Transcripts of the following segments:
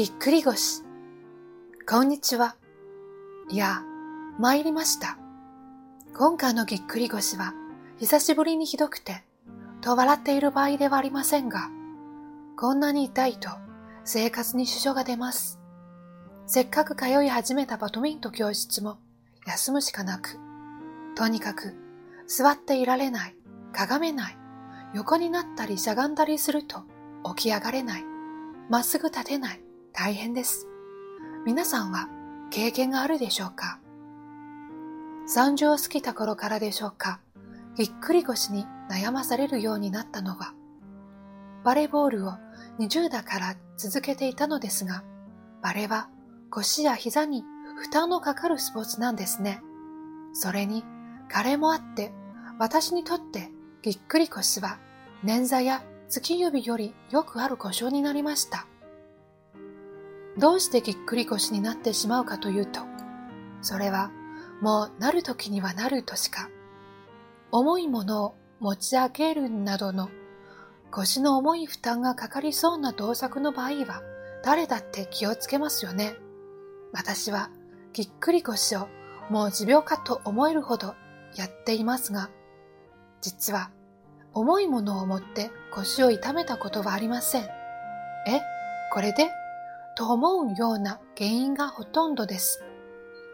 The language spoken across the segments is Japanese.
ぎっくり腰。こんにちは。いや、参りました。今回のぎっくり腰は、久しぶりにひどくて、と笑っている場合ではありませんが、こんなに痛いと生活に支障が出ます。せっかく通い始めたバドミント教室も休むしかなく、とにかく座っていられない、かがめない、横になったりしゃがんだりすると起き上がれない、まっすぐ立てない、大変です。皆さんは経験があるでしょうか？30を過ぎた頃からでしょうか？ぎっくり腰に悩まされるようになったのは、バレーボールを20代から続けていたのですが、バレーは腰や膝に負担のかかるスポーツなんですね。それに、彼もあって、私にとってぎっくり腰は捻挫や月指よりよくある故障になりました。どうしてぎっくり腰になってしまうかというと、それはもうなる時にはなるとしか、重いものを持ち上げるなどの腰の重い負担がかかりそうな動作の場合は誰だって気をつけますよね。私はぎっくり腰をもう持病かと思えるほどやっていますが、実は重いものを持って腰を痛めたことはありません。え？これで？と思うような原因がほとんどです。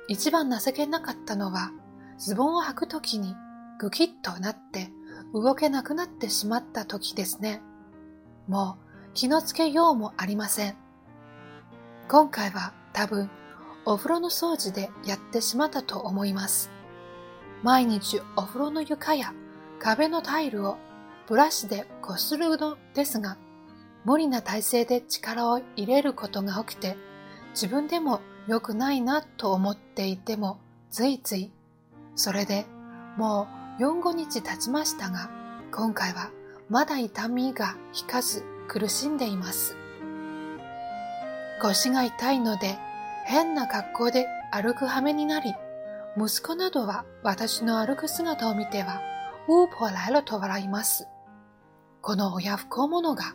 一番情けなかったのは、ズボンを履くときにぐきっとなって動けなくなってしまった時ですね。もう気のつけようもありません。今回は多分お風呂の掃除でやってしまったと思います。毎日お風呂の床や壁のタイルをブラシでこするのですが、無理な体勢で力を入れることが多くて、自分でも良くないなと思っていても、ついつい、それでもう4、5日経ちましたが、今回はまだ痛みが引かず苦しんでいます。腰が痛いので変な格好で歩く羽目になり、息子などは私の歩く姿を見ては、ウーポー来了と笑います。この親不孝者が